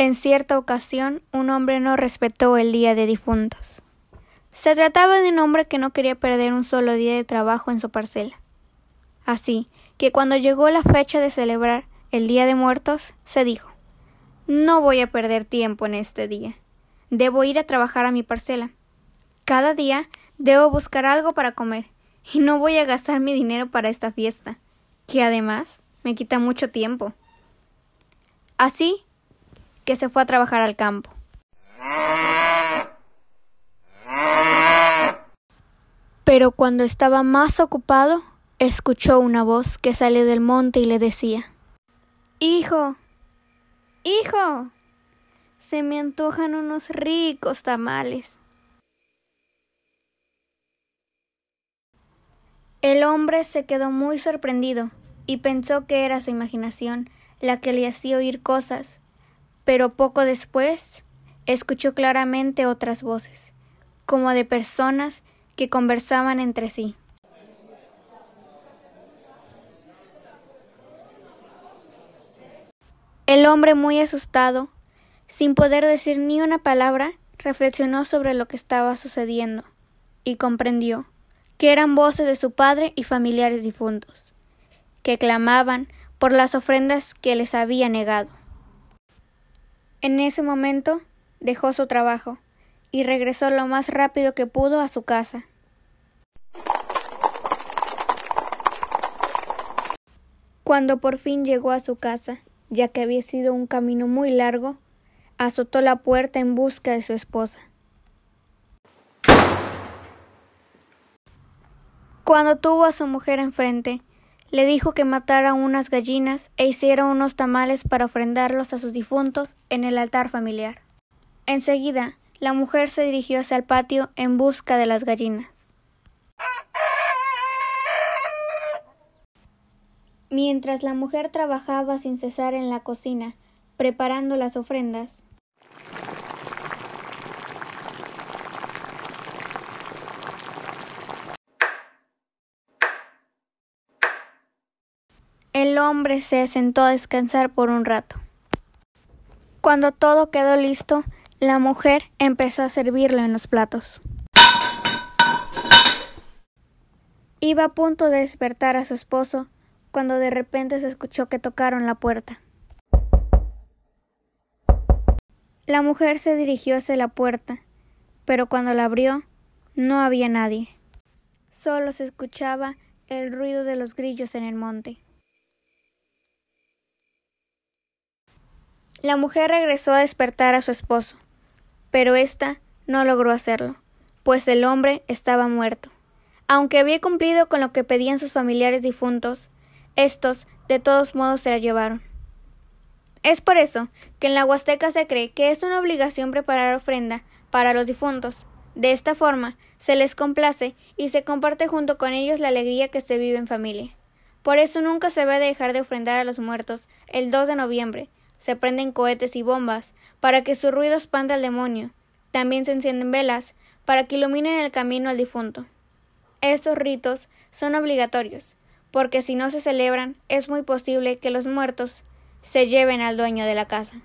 En cierta ocasión, un hombre no respetó el Día de Difuntos. Se trataba de un hombre que no quería perder un solo día de trabajo en su parcela. Así que cuando llegó la fecha de celebrar el Día de Muertos, se dijo No voy a perder tiempo en este día. Debo ir a trabajar a mi parcela. Cada día debo buscar algo para comer, y no voy a gastar mi dinero para esta fiesta, que además me quita mucho tiempo. Así que se fue a trabajar al campo. Pero cuando estaba más ocupado, escuchó una voz que salió del monte y le decía Hijo, hijo, se me antojan unos ricos tamales. El hombre se quedó muy sorprendido y pensó que era su imaginación la que le hacía oír cosas, pero poco después escuchó claramente otras voces, como de personas que conversaban entre sí. El hombre, muy asustado, sin poder decir ni una palabra, reflexionó sobre lo que estaba sucediendo y comprendió que eran voces de su padre y familiares difuntos, que clamaban por las ofrendas que les había negado. En ese momento dejó su trabajo y regresó lo más rápido que pudo a su casa. Cuando por fin llegó a su casa, ya que había sido un camino muy largo, azotó la puerta en busca de su esposa. Cuando tuvo a su mujer enfrente, le dijo que matara unas gallinas e hiciera unos tamales para ofrendarlos a sus difuntos en el altar familiar. Enseguida, la mujer se dirigió hacia el patio en busca de las gallinas. Mientras la mujer trabajaba sin cesar en la cocina, preparando las ofrendas, el hombre se sentó a descansar por un rato. Cuando todo quedó listo, la mujer empezó a servirlo en los platos. Iba a punto de despertar a su esposo cuando de repente se escuchó que tocaron la puerta. La mujer se dirigió hacia la puerta, pero cuando la abrió no había nadie. Solo se escuchaba el ruido de los grillos en el monte. La mujer regresó a despertar a su esposo, pero ésta no logró hacerlo, pues el hombre estaba muerto. Aunque había cumplido con lo que pedían sus familiares difuntos, estos de todos modos se la llevaron. Es por eso que en la Huasteca se cree que es una obligación preparar ofrenda para los difuntos. De esta forma se les complace y se comparte junto con ellos la alegría que se vive en familia. Por eso nunca se debe dejar de ofrendar a los muertos el 2 de noviembre, se prenden cohetes y bombas para que su ruido espante al demonio. También se encienden velas para que iluminen el camino al difunto. Estos ritos son obligatorios, porque si no se celebran es muy posible que los muertos se lleven al dueño de la casa.